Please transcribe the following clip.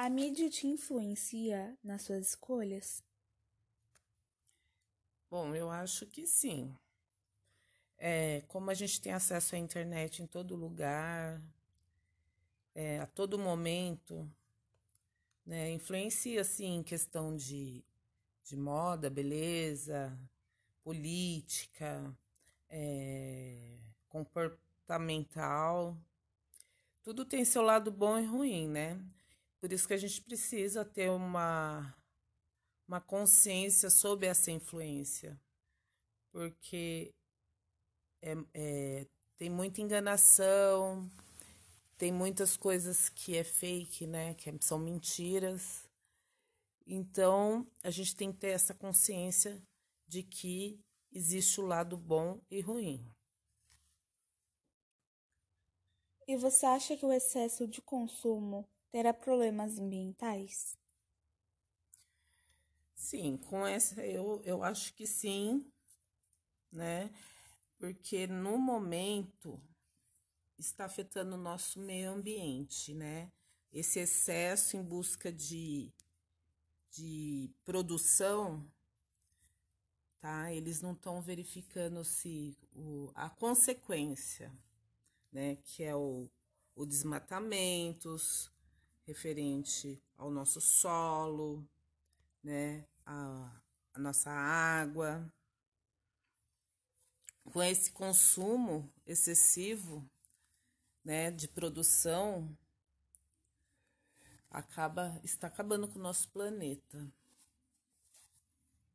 A mídia te influencia nas suas escolhas? Bom, eu acho que sim. É, como a gente tem acesso à internet em todo lugar, é, a todo momento, né, influencia sim em questão de, de moda, beleza, política, é, comportamental. Tudo tem seu lado bom e ruim, né? Por isso que a gente precisa ter uma, uma consciência sobre essa influência. Porque é, é, tem muita enganação, tem muitas coisas que é fake, né? Que são mentiras. Então, a gente tem que ter essa consciência de que existe o lado bom e ruim. E você acha que o excesso de consumo terá problemas ambientais? Sim, com essa eu, eu acho que sim, né? Porque no momento está afetando o nosso meio ambiente, né? Esse excesso em busca de, de produção, tá? Eles não estão verificando se o, a consequência, né? Que é o, o desmatamentos referente ao nosso solo, né? A, a nossa água. Com esse consumo excessivo, né, de produção, acaba está acabando com o nosso planeta.